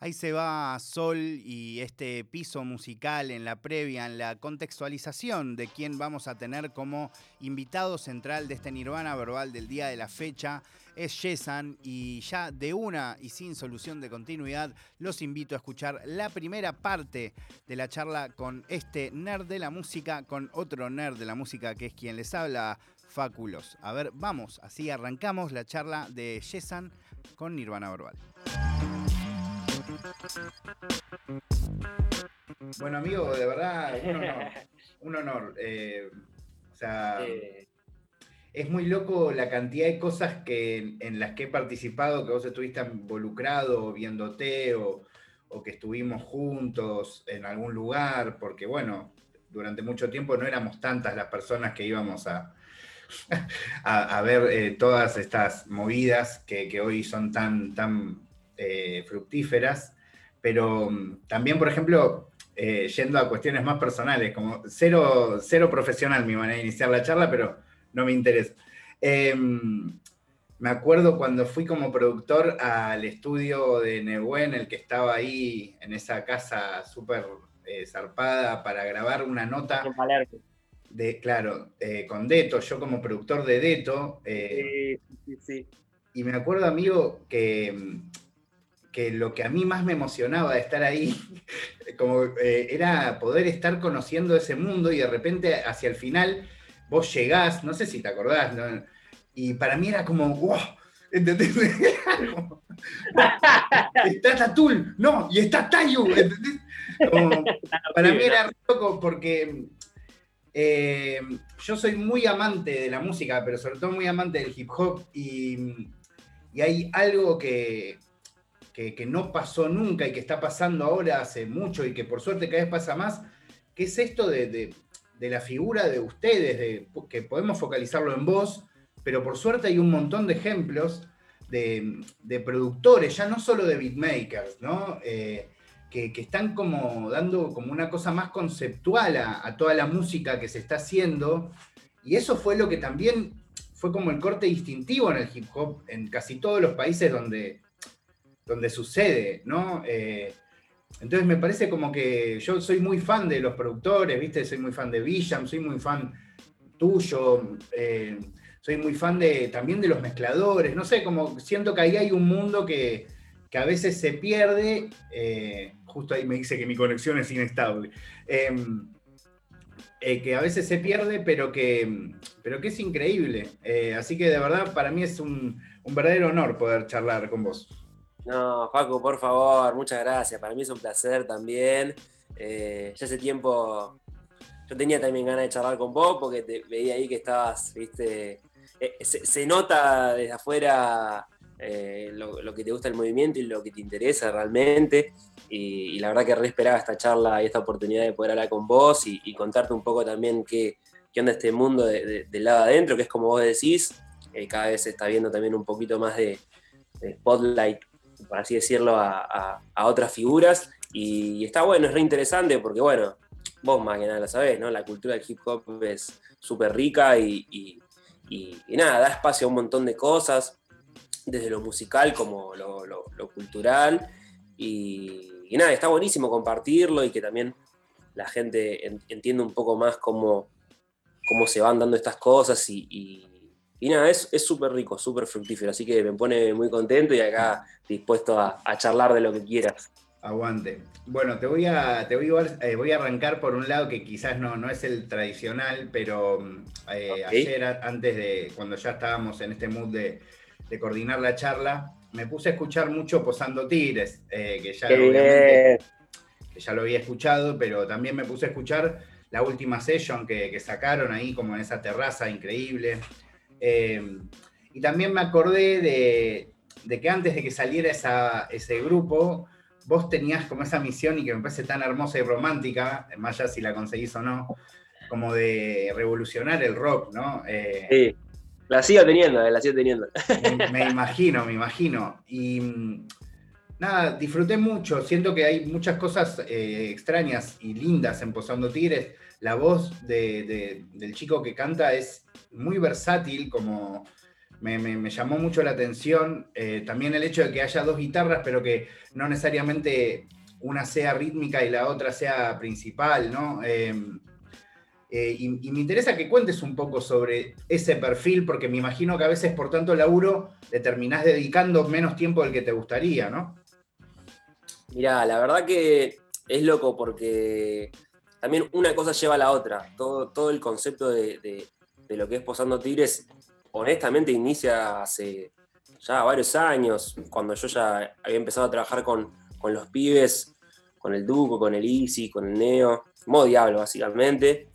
Ahí se va Sol y este piso musical en la previa, en la contextualización de quién vamos a tener como invitado central de este Nirvana verbal del día de la fecha. Es Yesan y ya de una y sin solución de continuidad los invito a escuchar la primera parte de la charla con este nerd de la música, con otro nerd de la música que es quien les habla, Fáculos. A ver, vamos, así arrancamos la charla de Yesan con Nirvana verbal. Bueno, amigo, de verdad, un honor. Un honor. Eh, o sea, es muy loco la cantidad de cosas que, en las que he participado, que vos estuviste involucrado, viéndote, o, o que estuvimos juntos en algún lugar, porque bueno, durante mucho tiempo no éramos tantas las personas que íbamos a, a, ver eh, todas estas movidas que, que, hoy son tan, tan eh, fructíferas pero mm, también, por ejemplo, eh, yendo a cuestiones más personales, como cero, cero profesional mi manera de iniciar la charla, pero no me interesa. Em, me acuerdo cuando fui como productor al estudio de Nehuen, el que estaba ahí en esa casa súper eh, zarpada para grabar una nota. De, claro, eh, con Deto, yo como productor de Deto. sí, sí, sí. Y me acuerdo, amigo, que mm, que lo que a mí más me emocionaba de estar ahí, como, eh, era poder estar conociendo ese mundo y de repente hacia el final vos llegás, no sé si te acordás, y para mí era como, wow, ¿entendés? está Tatul, no, y está Tayu, ¿entendés? para mí era loco porque eh, yo soy muy amante de la música, pero sobre todo muy amante del hip hop y, y hay algo que, que, no pasó nunca y que está pasando ahora hace mucho y que por suerte cada vez pasa más, que es esto de, la figura de ustedes, de, que podemos focalizarlo en vos, pero por suerte hay un montón de ejemplos de, productores, ya no solo de beatmakers, ¿no? Eh, que, están como dando como una cosa más conceptual a, toda la música que se está haciendo. Y eso fue lo que también fue como el corte distintivo en el hip hop en casi todos los países donde, donde sucede, ¿no? Eh, entonces me parece como que yo soy muy fan de los productores, ¿viste? Soy muy fan de Villam, soy muy fan tuyo, eh, soy muy fan de, también de los mezcladores, no sé, como siento que ahí hay un mundo que, a veces se pierde, eh, justo ahí me dice que mi conexión es inestable, que a veces se pierde, pero que, pero que es increíble. así que de verdad para mí es un, un verdadero honor poder charlar con vos. No, Paco, por favor, muchas gracias. Para mí es un placer también. Eh, ya hace tiempo yo tenía también ganas de charlar con vos porque veía ahí que estabas, viste, eh, se, nota desde afuera eh, lo, que te gusta el movimiento y lo que te interesa realmente. Y, la verdad que re esperaba esta charla y esta oportunidad de poder hablar con vos y, contarte un poco también qué, qué onda este mundo del lado adentro, que es como vos decís, cada vez se está viendo también un poquito más de, de spotlight por así decirlo, a, otras figuras. Y, está bueno, es re interesante porque, bueno, vos más que nada lo sabés, ¿no? La cultura del hip hop es súper rica y, nada, da espacio a un montón de cosas, desde lo musical como lo, cultural. Y, nada, está buenísimo compartirlo y que también la gente entienda un poco más cómo, cómo se van dando estas cosas y, y nada, es súper rico, súper fructífero, así que me pone muy contento y acá dispuesto a, charlar de lo que quieras. Aguante. Bueno, te voy a, te voy a, eh, voy a arrancar por un lado que quizás no, no es el tradicional, pero eh, ayer, antes de, cuando ya estábamos en este mood de, coordinar la charla, me puse a escuchar mucho Posando Tigres, eh, que, ya que ya lo había escuchado, pero también me puse a escuchar la última session que, que sacaron ahí como en esa terraza increíble. Eh, y también me acordé de, que antes de que saliera ese grupo, vos tenías como esa misión y que me parece tan hermosa y romántica, más allá si la conseguís o no, como de revolucionar el rock, ¿no? Eh, sí, la sigo teniendo, eh, la sigo teniendo. Me, imagino, me imagino. Y nada, disfruté mucho, siento que hay muchas cosas extrañas y lindas en Posando Tigres. La voz del chico que canta es muy versátil, como, me, llamó mucho la atención. Eh, también el hecho de que haya dos guitarras, pero que no necesariamente una sea rítmica y la otra sea principal, ¿no? Eh, eh, y, me interesa que cuentes un poco sobre ese perfil, porque me imagino que a veces por tanto laburo le terminás dedicando menos tiempo del que te gustaría, ¿no? Mirá, la verdad que es loco porque también una cosa lleva a la otra. Todo, todo el concepto de, lo que es Posando Tigres, honestamente, inicia hace ya varios años, cuando yo ya había empezado a trabajar con, los pibes, con el Duco, con el Easy, con el Neo, modo Diablo, básicamente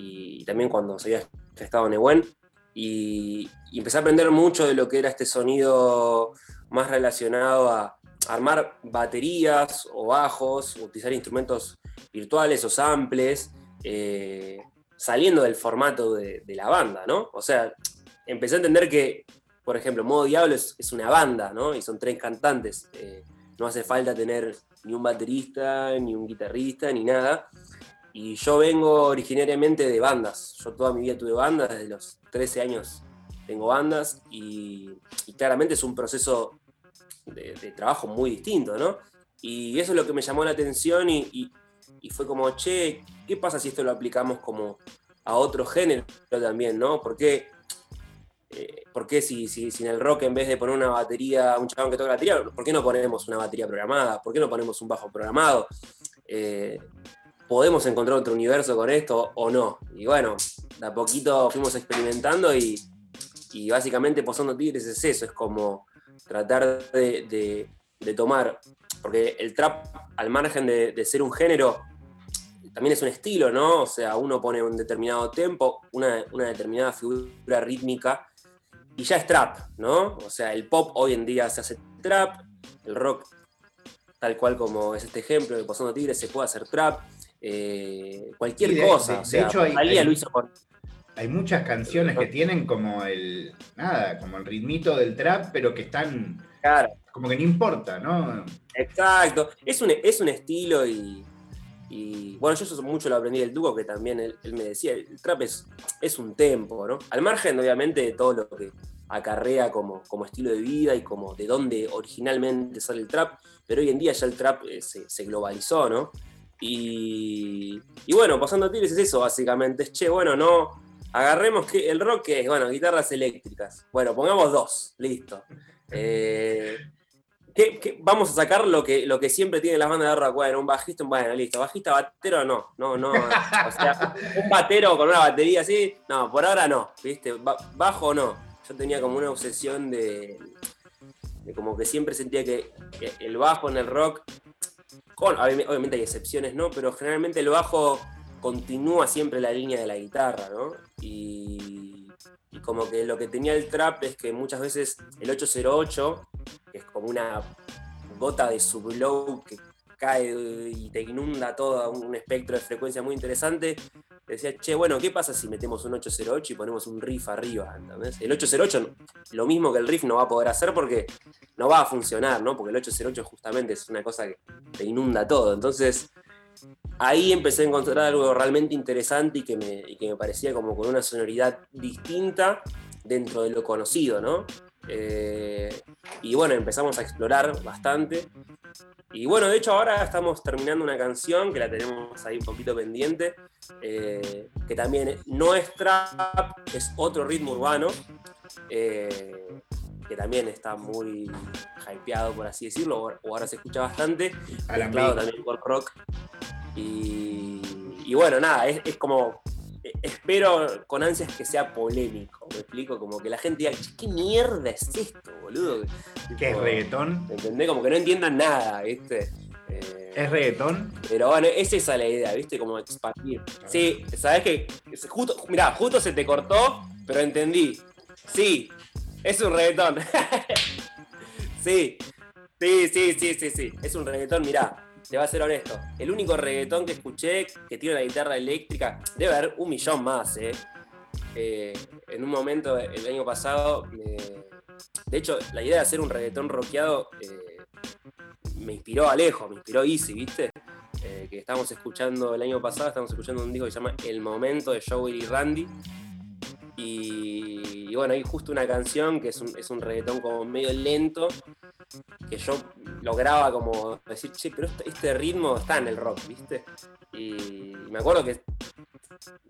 y también cuando se había estado en Ewen. Y, empecé a aprender mucho de lo que era este sonido más relacionado a armar baterías o bajos, utilizar instrumentos virtuales o samples, eh, saliendo del formato de, la banda, ¿no? O sea, empecé a entender que, por ejemplo, Modo Diablo es, una banda, ¿no? Y son tres cantantes. Eh, no hace falta tener ni un baterista, ni un guitarrista, ni nada. Y yo vengo originariamente de bandas. Yo toda mi vida tuve bandas, desde los 13 años tengo bandas y, claramente es un proceso de, trabajo muy distinto, ¿no? Y eso es lo que me llamó la atención y, fue como, che, ¿qué pasa si esto lo aplicamos como a otro género también, ¿no? ¿Por qué, eh, si, si, en el rock en vez de poner una batería, un chabón que toca la batería, ¿por qué no ponemos una batería programada? ¿Por qué no ponemos un bajo programado? Eh, podemos encontrar otro universo con esto o no. Y bueno, de a poquito fuimos experimentando y, básicamente Posando Tigres es eso, es como tratar de, tomar, porque el trap, al margen de, ser un género, también es un estilo, ¿no? O sea, uno pone un determinado tempo, una, una determinada figura rítmica y ya es trap, ¿no? O sea, el pop hoy en día se hace trap, el rock, tal cual como es este ejemplo de Posando Tigres, se puede hacer trap eh, cualquier cosa. De, hecho, hay, hay, muchas canciones que tienen como el, nada, como el ritmito del trap, pero que están como que no importa, ¿no? Exacto. Es un, es un estilo y, bueno, yo eso mucho lo aprendí del Duco, que también él, me decía, el trap es, es un tempo, ¿no? Al margen, obviamente, de todo lo que acarrea como, como estilo de vida y como de dónde originalmente sale el trap, pero hoy en día ya el trap eh, se, se, globalizó, ¿no? Y, bueno, pasando a Tigres es eso, básicamente. Es che, bueno, no. Agarremos que el rock es, bueno, guitarras eléctricas. Bueno, pongamos dos, listo. Eh, vamos a sacar lo que, lo que siempre tiene las bandas de rock. Bueno, un bajista, bueno, listo. Bajista, batero, no. No, no. O sea, un batero con una batería así, no, por ahora no, ¿viste? Bajo no. Yo tenía como una obsesión de, de como que siempre sentía que el bajo en el rock obviamente hay excepciones, ¿no? Pero generalmente el bajo continúa siempre la línea de la guitarra, ¿no? Y, como que lo que tenía el trap es que muchas veces el 808, que es como una gota de sublow que cae y te inunda todo un espectro de frecuencia muy interesante, decía, che, bueno, ¿qué pasa si metemos un 808 y ponemos un riff arriba? El 808, lo mismo que el riff no va a poder hacer porque no va a funcionar, ¿no? Porque el 808 justamente es una cosa que te inunda todo. Entonces, ahí empecé a encontrar algo realmente interesante y que me, y que me parecía como con una sonoridad distinta dentro de lo conocido, ¿no? Eh, y bueno, empezamos a explorar bastante. Y bueno, de hecho ahora estamos terminando una canción que la tenemos ahí un poquito pendiente, eh, que también no es trap, es otro ritmo urbano, eh, que también está muy hypeado, por así decirlo, o ahora se escucha bastante, mezclado también con rock. Y, y bueno, nada, es, es como espero con ansias que sea polémico, me explico, como que la gente diga, ¿qué mierda es esto, boludo? ¿Qué es reggaetón? ¿Entendés? Como que no entiendan nada, ¿viste? Eh, ¿Es reggaetón? Pero bueno, esa es la idea, ¿viste? Como expandir. Sí, sabes que justo, mirá, justo se te cortó, pero entendí. Sí, es un reggaetón. sí, sí, sí, sí, sí, sí, es un reggaetón, mirá te voy a ser honesto, el único reggaetón que escuché que tiene la guitarra eléctrica, debe haber un millón más, ¿eh? eh en un momento, el año pasado, de hecho, la idea de hacer un reggaetón rockeado eh, me inspiró Alejo, me inspiró Easy, ¿viste? Eh, que estábamos escuchando el año pasado, estamos escuchando un disco que se llama El Momento de Joey y Randy. Y y bueno, hay justo una canción que es un, es un reggaetón como medio lento, que yo lograba como decir, che, pero este, este ritmo está en el rock, ¿viste? Y me acuerdo que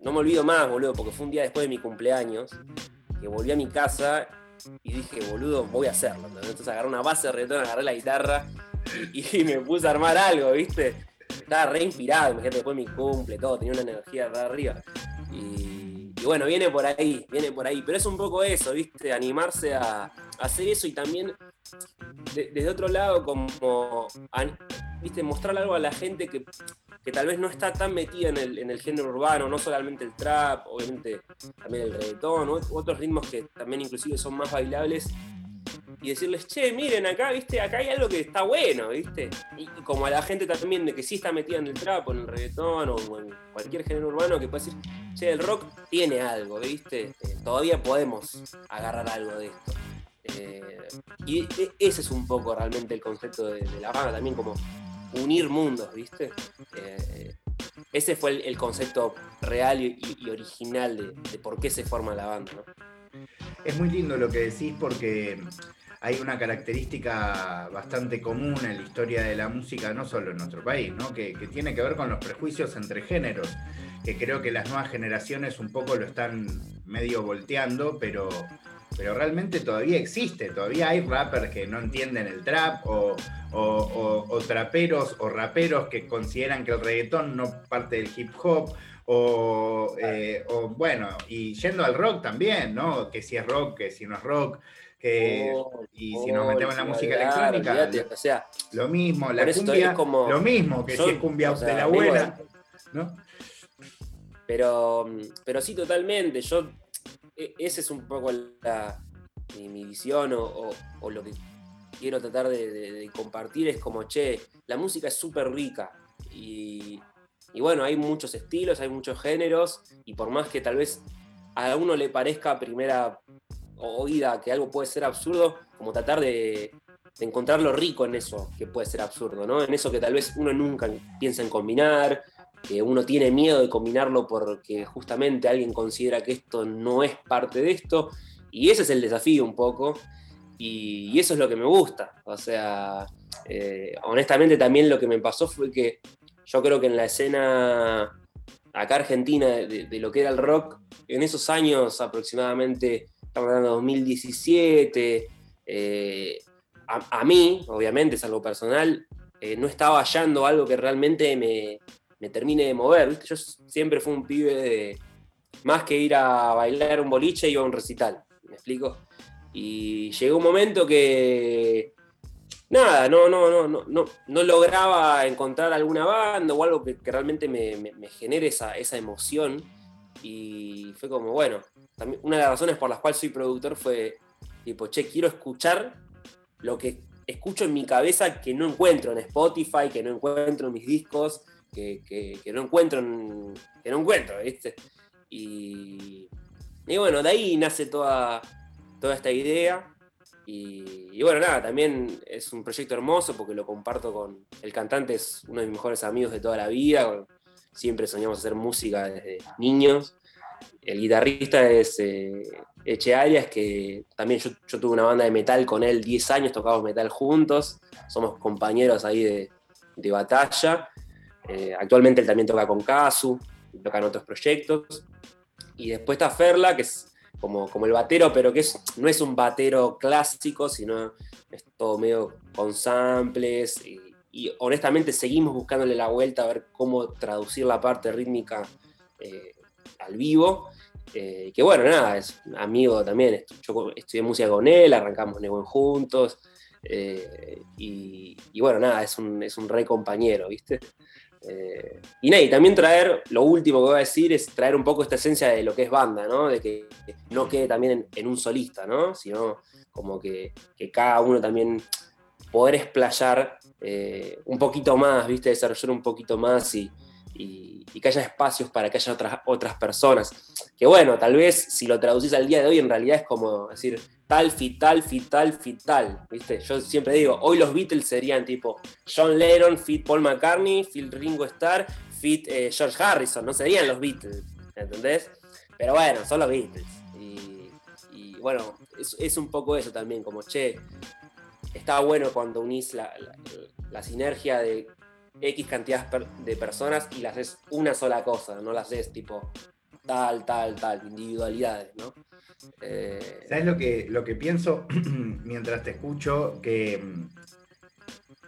no me olvido más, boludo, porque fue un día después de mi cumpleaños, que volví a mi casa y dije, boludo, voy a hacerlo. Entonces agarré una base de reggaetón, agarré la guitarra y, me puse a armar algo, ¿viste? Estaba re inspirado, imagínate, después de mi cumple, todo, tenía una energía de arriba. Y, bueno, viene por ahí, viene por ahí. Pero es un poco eso, ¿viste? Animarse a, hacer eso y también desde otro lado, como, ¿viste? Mostrar algo a la gente que, tal vez no está tan metida en el, género urbano, no solamente el trap, obviamente también el reggaetón, otros ritmos que también inclusive son más bailables y decirles, che, miren acá, viste, acá hay algo que está bueno, viste. Y, como a la gente también de que sí está metida en el trap o en el reggaetón o en cualquier género urbano que puede decir, che, el rock tiene algo, viste. Todavía podemos agarrar algo de esto. Eh, y e, ese es un poco realmente el concepto de, la banda, también como unir mundos, viste. Eh, ese fue el, concepto real y, original de, de, por qué se forma la banda. Es muy lindo lo que decís porque hay una característica bastante común en la historia de la música, no solo en nuestro país, ¿no? que, tiene que ver con los prejuicios entre géneros, que creo que las nuevas generaciones un poco lo están medio volteando, pero, pero realmente todavía existe, todavía hay rappers que no entienden el trap o, o, traperos o raperos que consideran que el reggaetón no parte del hip hop. O, eh, o, bueno, y yendo al rock también, ¿no? Que si es rock, que si no es rock. Oh, y si nos metemos en la música electrónica, o sea, lo mismo, la cumbia, lo mismo, que si es cumbia de la buena, ¿no? Pero, pero sí, totalmente. Yo, e, esa es un poco mi, visión o, lo que quiero tratar de, compartir. Es como, che, la música es súper rica y, bueno, hay muchos estilos, hay muchos géneros y por más que tal vez a uno le parezca a primera oída que algo puede ser absurdo, como tratar de, encontrar lo rico en eso que puede ser absurdo, ¿no? En eso que tal vez uno nunca piensa en combinar, que uno tiene miedo de combinarlo porque justamente alguien considera que esto no es parte de esto, y ese es el desafío un poco, y, eso es lo que me gusta, o sea, eh, honestamente también lo que me pasó fue que yo creo que en la escena acá argentina de, lo que era el rock, en esos años aproximadamente estamos hablando de 2017, eh, a, mí, obviamente es algo personal, eh, no estaba hallando algo que realmente me, termine de mover. Yo siempre fui un pibe de, más que ir a bailar un boliche, iba a un recital, ¿me explico? Y llegó un momento que, nada, no, no, no, no, no, no lograba encontrar alguna banda o algo que, realmente me, genere esa, esa emoción. Y fue como, bueno, una de las razones por las cuales soy productor fue tipo, che, quiero escuchar lo que escucho en mi cabeza que no encuentro en Spotify, que no encuentro en mis discos, que, no encuentro en, que no encuentro, ¿viste? Y, y, bueno, de ahí nace toda, toda esta idea. Y, y, bueno, nada, también es un proyecto hermoso porque lo comparto con el cantante, es uno de mis mejores amigos de toda la vida. Siempre soñamos hacer música desde niños el guitarrista es eh, Eche Arias, que también yo, tuve una banda de metal con él 10 años, tocamos metal juntos, somos compañeros ahí de, batalla. Eh, actualmente él también toca con Kazu, toca en otros proyectos. Y después está Ferla, que es como, como el batero, pero que es, no es un batero clásico, sino es todo medio con samples. Y, honestamente seguimos buscándole la vuelta a ver cómo traducir la parte rítmica eh, al vivo. Eh, que bueno, nada, es amigo también. Yo estudié música con él, arrancamos Neuen juntos. Eh, y, bueno, nada, es un, es un re compañero, ¿viste? Eh, y nada, también traer, lo último que voy a decir es traer un poco esta esencia de lo que es banda, ¿no? De que no quede también en, un solista, ¿no? Sino como que, cada uno también poder explayar un poquito más, ¿viste? Desarrollar un poquito más y, y, que haya espacios para que haya otras, otras personas. Que bueno, tal vez si lo traducís al día de hoy, en realidad es como decir tal, fit, tal, fit, tal, fit, tal. ¿viste? Yo siempre digo, hoy los Beatles serían tipo John Lennon, fit Paul McCartney, fit Ringo Starr, fit eh, George Harrison, no serían los Beatles, ¿entendés? Pero bueno, son los Beatles. Y, bueno, es, un poco eso también, como, che, está bueno cuando unís la, sinergia de X cantidad de personas y las haces una sola cosa, no las haces tipo tal, tal, tal, individualidades, ¿no? Eh, ¿Sabes lo que, lo que pienso mientras te escucho? Que,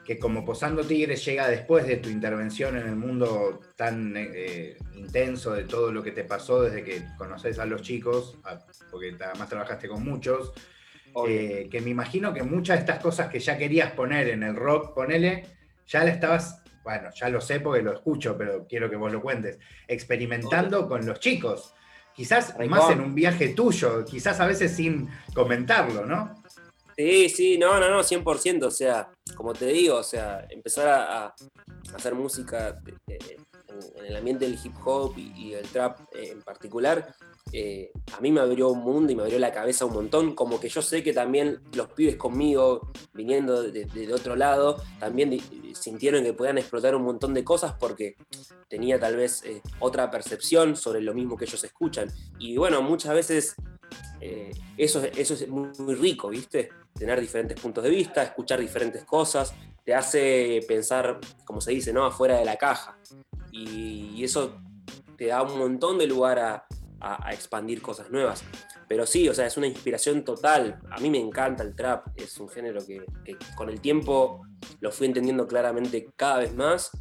que como Posando Tigres llega después de tu intervención en el mundo tan eh, intenso de todo lo que te pasó desde que conoces a los chicos, porque además trabajaste con muchos, eh, que me imagino que muchas de estas cosas que ya querías poner en el rock, ponele, ya la estabas, bueno, ya lo sé porque lo escucho, pero quiero que vos lo cuentes, experimentando con los chicos. Quizás más en un viaje tuyo, quizás a veces sin comentarlo, ¿no? Sí, sí, no, no, no, 100%. O sea, como te digo, o sea, empezar a, hacer música en, el ambiente del hip hop y, el trap en particular, eh, a mí me abrió un mundo y me abrió la cabeza un montón. Como que yo sé que también los pibes conmigo, viniendo de, otro lado, también sintieron que podían explotar un montón de cosas porque tenía tal vez eh, otra percepción sobre lo mismo que ellos escuchan. Y bueno, muchas veces eh, eso, eso es muy, rico, ¿viste? Tener diferentes puntos de vista, escuchar diferentes cosas, te hace pensar, como se dice, ¿no? Afuera de la caja. y eso te da un montón de lugar a, a, expandir cosas nuevas. Pero sí, o sea, es una inspiración total. A mí me encanta el trap, es un género que, con el tiempo lo fui entendiendo claramente cada vez más.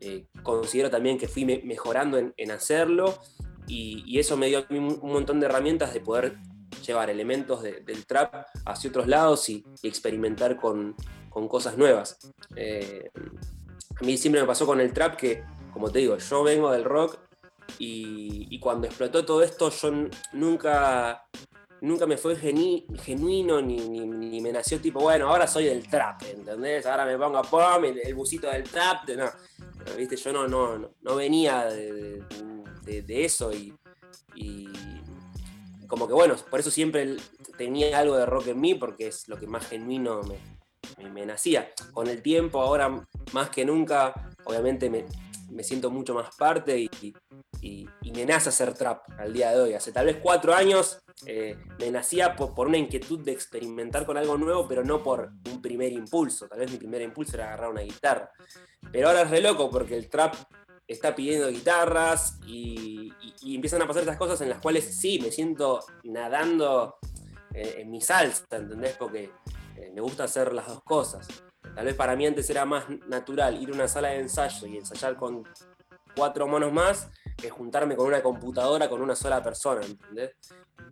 Eh, considero también que fui mejorando en, hacerlo y, eso me dio un, montón de herramientas de poder llevar elementos del trap hacia otros lados y, experimentar con, cosas nuevas. Eh, a mí siempre me pasó con el trap que, como te digo, yo vengo del rock y, cuando explotó todo esto, yo nunca, nunca me fue genuino ni, me nació tipo, bueno, ahora soy del trap, ¿entendés? Ahora me pongo pom, el, el busito del trap. no, ¿viste? Yo no, no, no venía de, eso y, como que bueno, por eso siempre tenía algo de rock en mí porque es lo que más genuino me, me nacía. Con el tiempo, ahora más que nunca, obviamente me, me siento mucho más parte y, me nace hacer trap al día de hoy. Hace tal vez cuatro años eh, me nacía por, una inquietud de experimentar con algo nuevo, pero no por un primer impulso. Tal vez mi primer impulso era agarrar una guitarra. Pero ahora es re loco porque el trap está pidiendo guitarras y, empiezan a pasar esas cosas en las cuales sí, me siento nadando eh, en mi salsa, ¿entendés? Porque eh, me gusta hacer las dos cosas. Tal vez para mí antes era más natural ir a una sala de ensayo y ensayar con cuatro monos más que juntarme con una computadora con una sola persona, ¿entendés?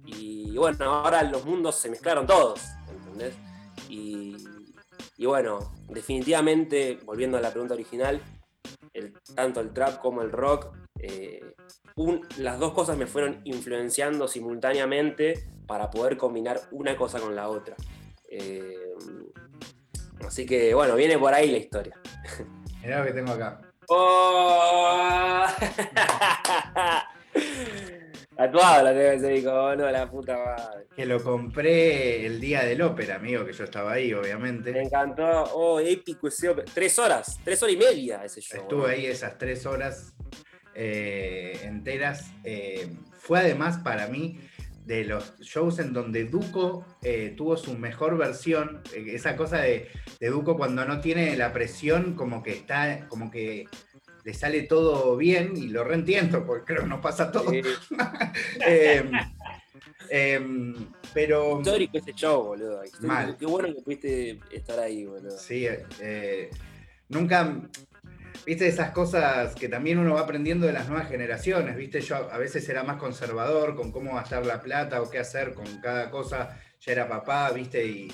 Y bueno, ahora los mundos se mezclaron todos, ¿entendés? Y, bueno, definitivamente, volviendo a la pregunta original, tanto el trap como el rock, eh, las dos cosas me fueron influenciando simultáneamente para poder combinar una cosa con la otra. Eh, Así que bueno, viene por ahí la historia. Mirá lo que tengo acá. ¡Oh! Tatuado la tengo ese disco, no, la puta madre. Que lo compré el día del ópera, amigo, que yo estaba ahí, obviamente. Me encantó, oh, épico ese ópera. Tres horas, tres horas y media ese show. Estuve ahí esas tres horas eh, enteras. Eh, fue además para mí de los shows en donde Duco eh, tuvo su mejor versión, eh, esa cosa de, Duco cuando no tiene la presión, como que está, como que le sale todo bien, y lo reentiendo, porque creo que nos pasa todo. Em, em, pero. Histórico ese show, boludo. Qué bueno que pudiste estar ahí, boludo. Sí, eh, nunca viste esas cosas que también uno va aprendiendo de las nuevas generaciones, viste, yo a veces era más conservador con cómo gastar la plata o qué hacer con cada cosa, ya era papá, viste, y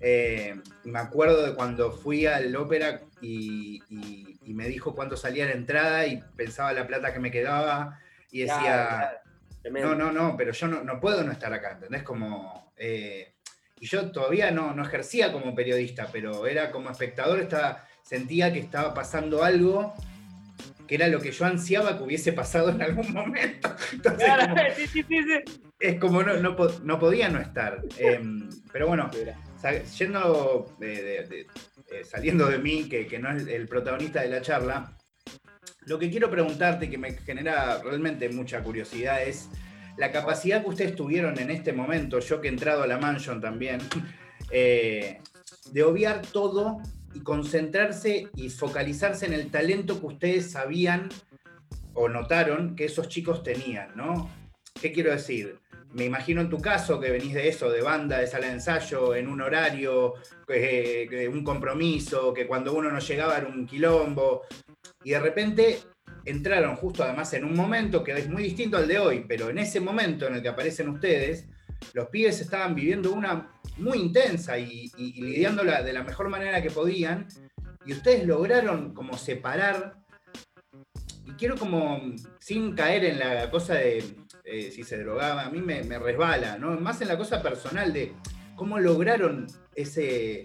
eh, me acuerdo de cuando fui al ópera y, me dijo cuánto salía la entrada y pensaba la plata que me quedaba y decía, no, no, no, pero yo no, puedo no estar acá, ¿entendés? Como... Eh, y yo todavía no, no ejercía como periodista, pero era como espectador, estaba sentía que estaba pasando algo que era lo que yo ansiaba que hubiese pasado en algún momento. Es como no, no, podía no estar. Em, pero bueno, yendo eh, saliendo de mí, que, que, no es el protagonista de la charla, lo que quiero preguntarte, que me genera realmente mucha curiosidad, es la capacidad que ustedes tuvieron en este momento, yo que he entrado a la mansion también, eh, de obviar todo y concentrarse y focalizarse en el talento que ustedes sabían o notaron que esos chicos tenían, ¿no? ¿Qué quiero decir? Me imagino en tu caso que venís de eso, de banda, de sala de ensayo, en un horario, un compromiso, que cuando uno no llegaba era un quilombo, y de repente entraron justo además en un momento que es muy distinto al de hoy, pero en ese momento en el que aparecen ustedes, los pibes estaban viviendo una muy intensa y, lidiándola de la mejor manera que podían, y ustedes lograron como separar, y quiero como, sin caer en la cosa de eh, si se drogaba, a mí me, resbala, ¿no? Más en la cosa personal de cómo lograron ese,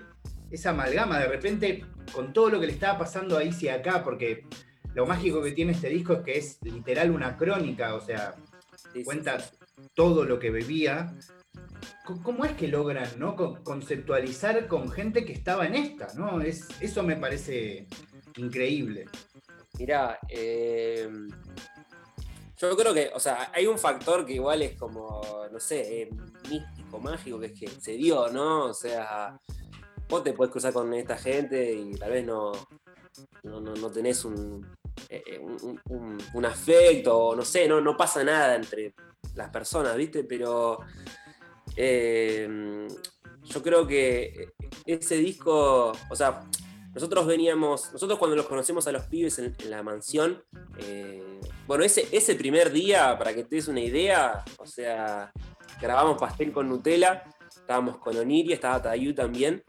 esa amalgama de repente con todo lo que le estaba pasando ahí y acá, porque lo mágico que tiene este disco es que es literal una crónica, o sea, cuenta todo lo que bebía. ¿Cómo es que logran ¿no? conceptualizar con gente que estaba en esta? ¿no? Es, eso me parece increíble. Mirá, eh, yo creo que, o sea, hay un factor que igual es como, no sé, eh, místico, mágico, que es que se dio, ¿no? O sea, vos te puedes cruzar con esta gente y tal vez no, no, tenés un, eh, un, afecto, no sé, no, no pasa nada entre las personas, ¿viste? Pero eh, yo creo que ese disco, o sea, nosotros veníamos, nosotros cuando los conocemos a los pibes en, la mansión, eh, bueno, ese, ese primer día, para que te des una idea, o sea, grabamos pastel con Nutella, estábamos con Oniria, estaba Tayu también,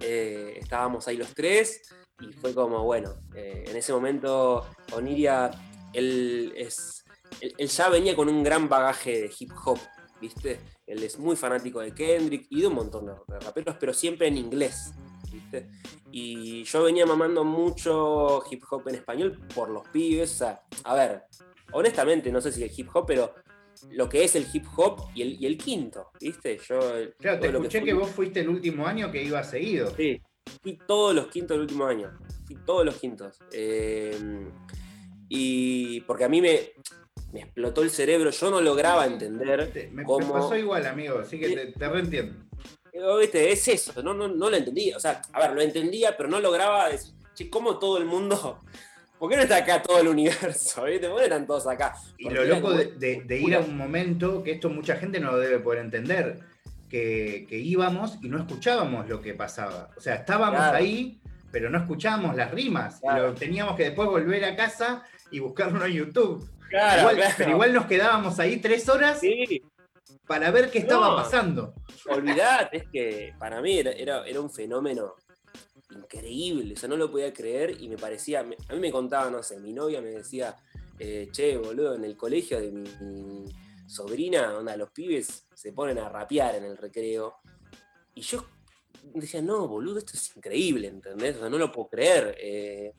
estábamos ahí los tres, y fue como, bueno, eh, en ese momento Oniria, él, es, él, ya venía con un gran bagaje de hip hop, ¿viste? Él es muy fanático de Kendrick y de un montón de raperos, pero siempre en inglés, ¿viste? Y yo venía mamando mucho hip hop en español por los pibes, o sea, a ver, honestamente no sé si el hip hop, pero lo que es el hip hop y el, y el quinto, ¿viste? Yo, claro, te escuché que, vos fuiste el último año que iba seguido. Sí, Fui todos los quintos del último año. Fui todos los quintos. Eh, y porque a mí me, me, explotó el cerebro, yo no lograba entender. Me, cómo... me pasó igual, amigo, así que te, te reentiendo. Es eso, no, no, no lo entendía. O sea, a ver, lo entendía, pero no lograba decir, che, ¿cómo todo el mundo ¿Por qué no está acá todo el universo? ¿Viste? ¿Por qué están todos acá? Y lo loco de, de, ir a un momento que esto mucha gente no lo debe poder entender que, íbamos y no escuchábamos lo que pasaba. O sea, estábamos ahí, pero no escuchábamos las rimas. teníamos que después volver a casa y buscarlo en YouTube. Pero igual nos quedábamos ahí tres horas para ver qué estaba pasando. Olvidate, es que para mí era, era, un fenómeno increíble, o sea, no lo podía creer y me parecía, a mí me contaba, no sé, mi novia me decía, eh, che, boludo, en el colegio de mi, sobrina, onda, los pibes se ponen a rapear en el recreo. Y yo decía, no, boludo, esto es increíble, ¿entendés? O sea, no lo puedo creer. Eh,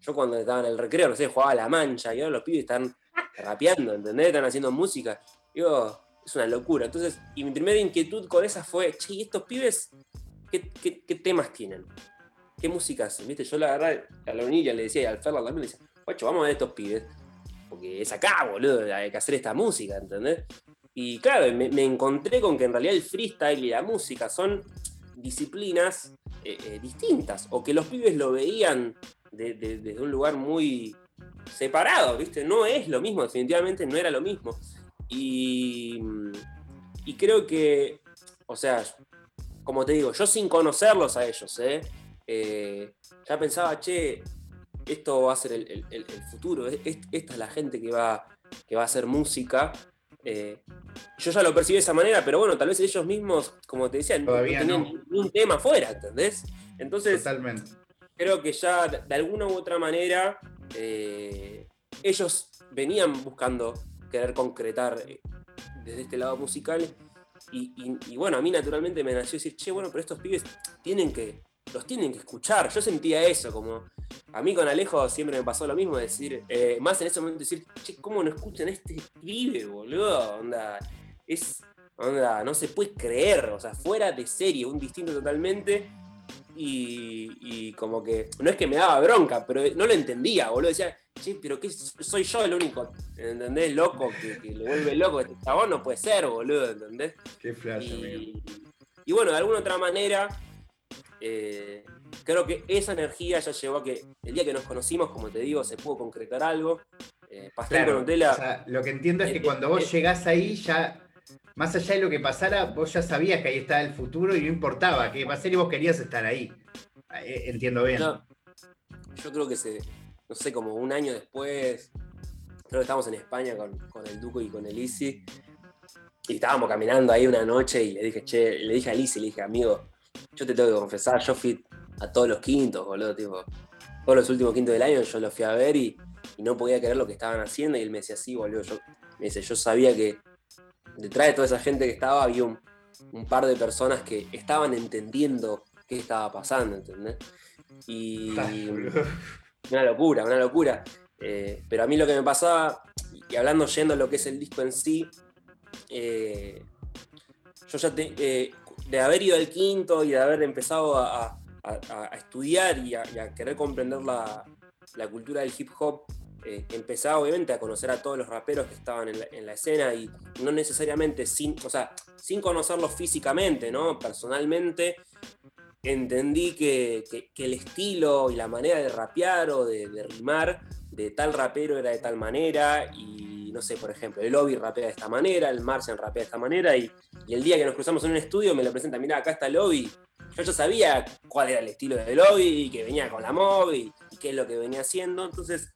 yo cuando estaba en el recreo, no sé, jugaba a la mancha y ahora los pibes están rapeando, ¿entendés? Están haciendo música. Digo, es una locura. Entonces, y mi primera inquietud con esa fue, che, ¿y estos pibes qué, temas tienen? ¿Qué música hacen? ¿Viste? Yo la verdad, a la unilla le decía, y al Ferla también le decía, guacho, vamos a ver estos pibes porque es acá, boludo, hay que hacer esta música, ¿entendés? Y claro, me, encontré con que en realidad el freestyle y la música son disciplinas eh, eh, distintas, o que los pibes lo veían desde un lugar muy separado, ¿viste? No es lo mismo, definitivamente no era lo mismo. Y, y creo que, o sea, como te digo, yo sin conocerlos a ellos, ¿eh? eh ya pensaba, che, esto va a ser el, futuro, esta es la gente que va, que va a hacer música. Eh, yo ya lo percibí de esa manera, pero bueno, tal vez ellos mismos, como te decía, no tenían un tema fuera, ¿entendés? Entonces, Totalmente. creo que ya de alguna u otra manera eh, ellos venían buscando querer concretar eh, desde este lado musical. Y, y, bueno, a mí naturalmente me nació decir, che, bueno, pero estos pibes tienen que, los tienen que escuchar. Yo sentía eso, como a mí con Alejo siempre me pasó lo mismo, decir, eh, más en ese momento decir, che, ¿cómo no escuchan a este pibe, boludo? Onda, es, onda, no se puede creer, o sea, fuera de serie, un distinto totalmente. y, como que, no es que me daba bronca, pero no lo entendía, boludo. Decía, che, pero ¿qué, soy yo el único, ¿entendés? Loco, que, le vuelve loco. Este chabón no puede ser, boludo, ¿entendés? Qué flash, y, y, bueno, de alguna otra manera, eh, creo que esa energía ya llevó a que el día que nos conocimos, como te digo, se pudo concretar algo. Eh, Pastel con Nutella. lo que entiendo es que cuando vos llegás ahí ya más allá de lo que pasara, vos ya sabías que ahí estaba el futuro y no importaba que pasara y vos querías estar ahí. Eh, entiendo bien. yo creo que se, no sé, como un año después, creo que estábamos en España con, el Duco y con el Isi. Y estábamos caminando ahí una noche y le dije, che, le dije a Lisi, le dije, amigo, yo te tengo que confesar, yo fui a todos los quintos, boludo, tipo, todos los últimos quintos del año yo los fui a ver y, y no podía creer lo que estaban haciendo. Y él me decía, sí, boludo, yo, me dice, yo sabía que detrás de toda esa gente que estaba había un, par de personas que estaban entendiendo qué estaba pasando, ¿entendés? Y una locura, una locura. Eh, pero a mí lo que me pasaba, y hablando yendo a lo que es el disco en sí, eh, yo ya eh, de haber ido al quinto y de haber empezado a, estudiar y, a, querer comprender la, la cultura del hip hop, eh, empezaba obviamente a conocer a todos los raperos que estaban en la, escena y no necesariamente sin, o sea, sin conocerlos físicamente, ¿no? Personalmente entendí que, el estilo y la manera de rapear o de, rimar de tal rapero era de tal manera y no sé, por ejemplo, el Lobby rapea de esta manera, el Marcian rapea de esta manera y, el día que nos cruzamos en un estudio me lo presenta, mira, acá está el Lobby. Yo ya sabía cuál era el estilo de Lobby y que venía con la mob y, y qué es lo que venía haciendo, entonces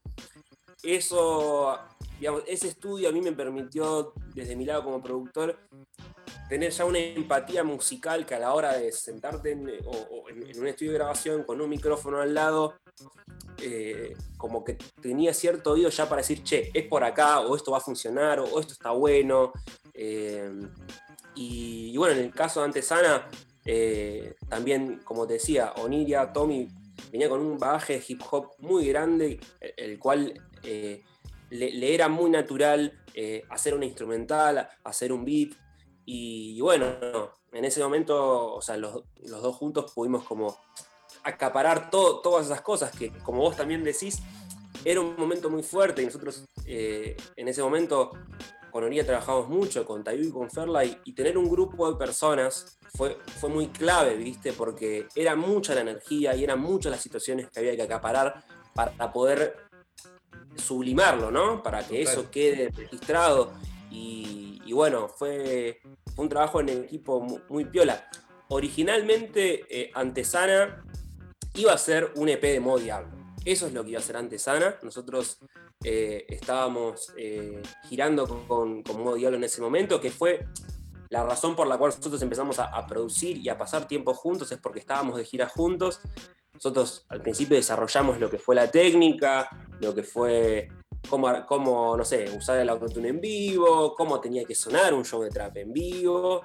eso, digamos, ese estudio a mí me permitió, desde mi lado como productor, tener ya una empatía musical que a la hora de sentarte en, un estudio de grabación con un micrófono al lado, eh, como que tenía cierto oído ya para decir, che, es por acá, o esto va a funcionar, o, esto está bueno. Eh, y, bueno, en el caso de Antesana, eh, también, como te decía, Oniria, Tommy venía con un bagaje de hip hop muy grande, el cual eh, le, era muy natural eh, hacer una instrumental, hacer un beat. Y, bueno, en ese momento, o sea, los, dos juntos pudimos como acaparar todas esas cosas que, como vos también decís, era un momento muy fuerte y nosotros en ese momento con Oría trabajamos mucho, con Tayu y con Ferla, y, tener un grupo de personas fue, fue muy clave, ¿viste? Porque era mucha la energía y eran muchas las situaciones que había que acaparar para poder sublimarlo, ¿no? Para que eso quede registrado. Y, bueno, fue, un trabajo en equipo muy, piola. Originalmente, eh, Antesana iba a ser un EP de modo diablo. Eso es lo que iba a ser Antesana. Nosotros eh, estábamos eh, girando con, con, modo diablo en ese momento, que fue la razón por la cual nosotros empezamos a, producir y a pasar tiempo juntos, es porque estábamos de gira juntos. Nosotros al principio desarrollamos lo que fue la técnica, lo que fue cómo, cómo no sé, usar el autotune en vivo, cómo tenía que sonar un show de trap en vivo.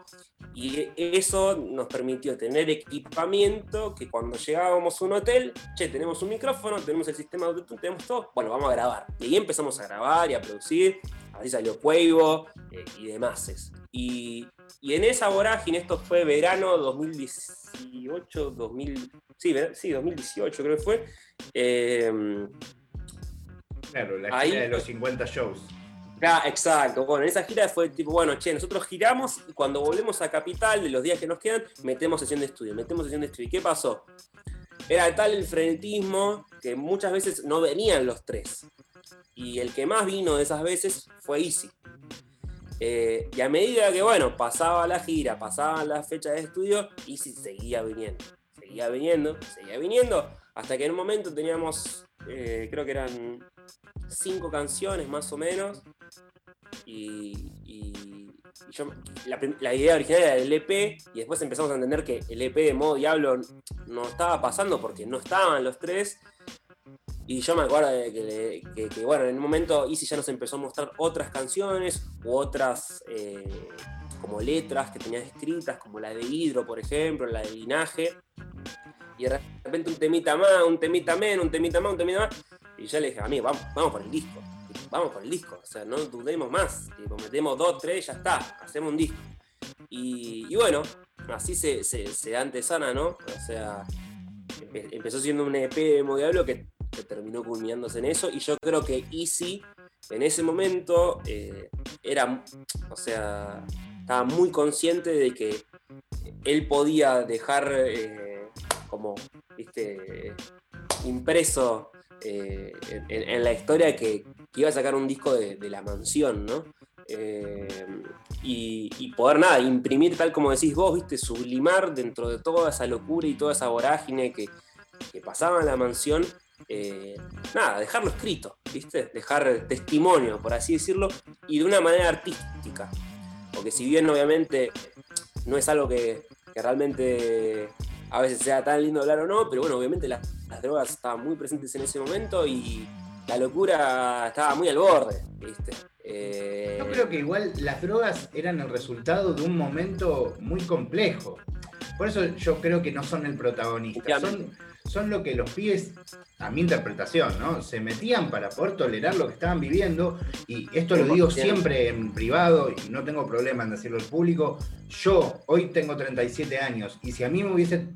Y eso nos permitió tener equipamiento que cuando llegábamos a un hotel, che, tenemos un micrófono, tenemos el sistema de autotune, tenemos todo, bueno, vamos a grabar. Y ahí empezamos a grabar y a producir, así salió Cuevo eh, y demás. Y, y en esa vorágine, esto fue verano 2018, 2000, sí, sí 2018 creo que fue. Em, claro, la gira de los 50 shows. Ah, exacto. Bueno, en esa gira fue tipo, bueno, che, nosotros giramos y cuando volvemos a Capital, de los días que nos quedan, metemos sesión de estudio, metemos sesión de estudio. ¿Y qué pasó? Era tal el frenetismo que muchas veces no venían los tres. Y el que más vino de esas veces fue Easy. Eh, y a medida que, bueno, pasaba la gira, pasaban las fechas de estudio, Easy seguía viniendo seguía viniendo, seguía viniendo, hasta que en un momento teníamos, eh, creo que eran cinco canciones más o menos, y, la, idea original era el EP, y después empezamos a entender que el EP de modo Diablo no estaba pasando porque no estaban los tres, y yo me acuerdo de que, bueno, en un momento Easy ya nos empezó a mostrar otras canciones u otras eh, como letras que tenía escritas, como la de Hidro, por ejemplo, la de Linaje. Y de repente un temita más, un temita menos, un temita más, un temita más. Y yo le dije, a mí, vamos, vamos por el disco, vamos por el disco, o sea, no dudemos más, tipo, metemos dos, tres, ya está, hacemos un disco. Y, bueno, así se, se, da antesana, ¿no? O sea, empezó siendo un EP de Diablo que, terminó culminándose en eso. Y yo creo que Easy en ese momento eh, era, o sea, estaba muy consciente de que él podía dejar eh, como, viste, impreso eh, en, la historia que, iba a sacar un disco de, la mansión, ¿no? Eh, y, poder nada, imprimir tal como decís vos, viste, sublimar dentro de toda esa locura y toda esa vorágine que, pasaba en la mansión, eh, nada, dejarlo escrito, viste, dejar testimonio, por así decirlo, y de una manera artística. Porque si bien obviamente no es algo que, que realmente a veces sea tan lindo hablar o no, pero bueno, obviamente las drogas estaban muy presentes en ese momento y la locura estaba muy al borde, ¿viste? Eh, yo creo que igual las drogas eran el resultado de un momento muy complejo. Por eso yo creo que no son el protagonista. Son, son lo que los pibes, a mi interpretación, ¿no? Se metían para poder tolerar lo que estaban viviendo. Y esto lo digo siempre en privado y no tengo problema en decirlo al público. Yo hoy tengo 37 años y si a mí me hubiese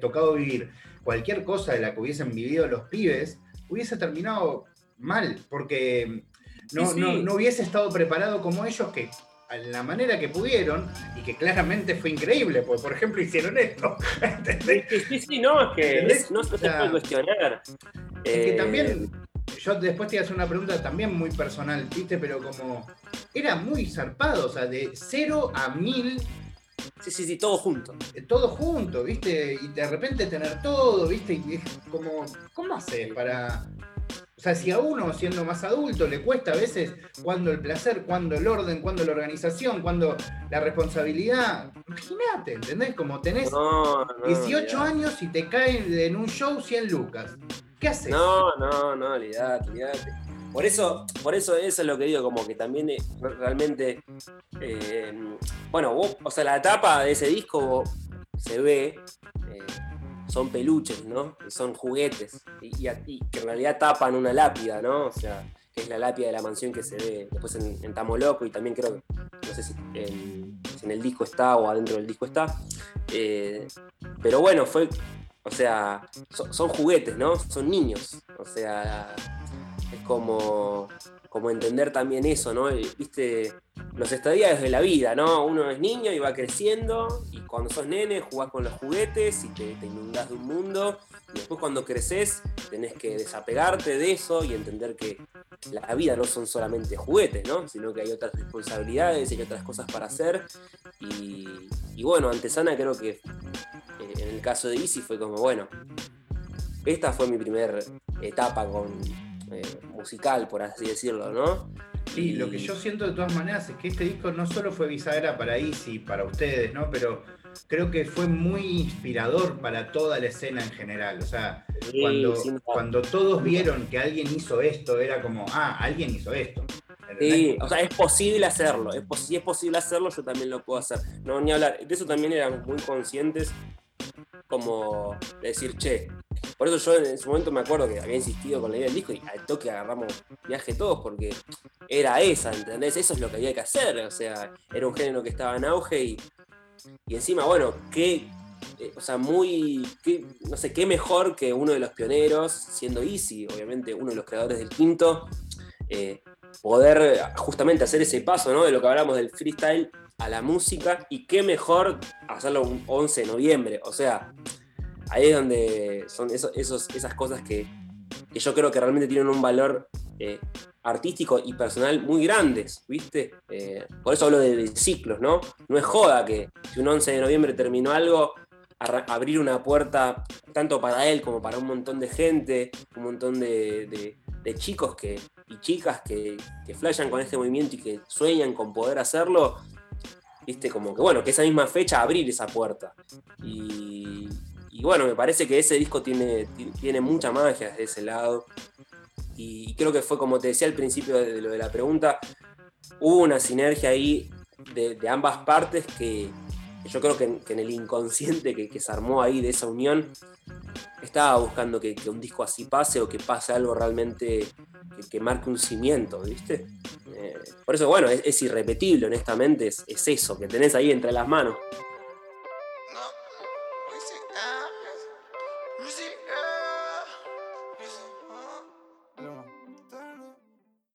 tocado vivir cualquier cosa de la que hubiesen vivido los pibes, hubiese terminado mal, porque no, no hubiese estado preparado como ellos que la manera que pudieron y que claramente fue increíble, porque por ejemplo hicieron esto. Sí, sí, no, es que no, se puede cuestionar. Es que también, eh, yo después te iba a hacer una pregunta también muy personal, ¿viste? Pero como era muy zarpado, o sea, de cero a mil Sí, sí, sí, todo junto. Eh, todo junto, ¿viste? Y de repente tener todo, ¿viste? Y es como, ¿cómo haces para, o sea, si a uno siendo más adulto le cuesta a veces cuando el placer, cuando el orden, cuando la organización, cuando la responsabilidad, imagínate, ¿entendés? Como tenés 18 años y te caen en un show 100 lucas. ¿Qué haces? No, no, no, olvidate, olvidate. Por eso, por eso eso es lo que digo, como que también eh, realmente, eh, bueno, vos, o sea, la etapa de ese disco se ve, eh, son peluches, ¿no? Son juguetes y, que en realidad tapan una lápida, ¿no? O sea, que es la lápida de la mansión que se ve después en, en Tamoloco y también creo, no sé si en, el disco está o adentro del disco está. Eh, pero bueno, fue, o sea, son juguetes, ¿no? Son niños. O sea, es como como entender también eso, ¿no? Viste, los estadios de la vida, ¿no? Uno es niño y va creciendo, y cuando sos nene jugás con los juguetes y te, te inundás de un mundo, y después cuando creces tenés que desapegarte de eso y entender que la vida no son solamente juguetes, ¿no? Sino que hay otras responsabilidades y hay otras cosas para hacer. Y, y bueno, Antesana creo que eh, en el caso de Easy fue como, bueno, esta fue mi primera etapa con, eh, musical, por así decirlo, ¿no? Sí, lo que yo siento de todas maneras es que este disco no solo fue bisagra para Easy, para ustedes, ¿no? Pero creo que fue muy inspirador para toda la escena en general. O sea, cuando, cuando todos vieron que alguien hizo esto, era como, ah, alguien hizo esto. Sí, o sea, es posible hacerlo. Es si es posible hacerlo, yo también lo puedo hacer. No, ni hablar. De eso también eran muy conscientes, como decir, che, por eso yo en su momento me acuerdo que había insistido con la idea del disco y al toque agarramos viaje todos porque era esa, ¿entendés? Eso es lo que había que hacer, o sea, era un género que estaba en auge y, y encima, bueno, qué, eh, o sea, muy, no sé, qué mejor que uno de los pioneros, siendo Easy, obviamente uno de los creadores del quinto, eh, poder justamente hacer ese paso, ¿no? De lo que hablamos del freestyle a la música y qué mejor hacerlo un 11 de noviembre, o sea, ahí es donde son esos, esas cosas que, yo creo que realmente tienen un valor eh, artístico y personal muy grandes, ¿viste? Eh, por eso hablo de, ciclos, ¿no? No es joda que si un 11 de noviembre terminó algo, abrir una puerta tanto para él como para un montón de gente, un montón de, chicos que, y chicas que, que flashan con este movimiento y que sueñan con poder hacerlo, viste, como que bueno, que esa misma fecha abrir esa puerta. Y, y bueno, me parece que ese disco tiene, tiene mucha magia de ese lado. Y creo que fue como te decía al principio de, lo de la pregunta, hubo una sinergia ahí de, ambas partes que, yo creo que en, el inconsciente que, se armó ahí de esa unión, estaba buscando que, un disco así pase o que pase algo realmente que, marque un cimiento, ¿viste? Eh, por eso, bueno, es, irrepetible, honestamente, es, es, eso, que tenés ahí entre las manos.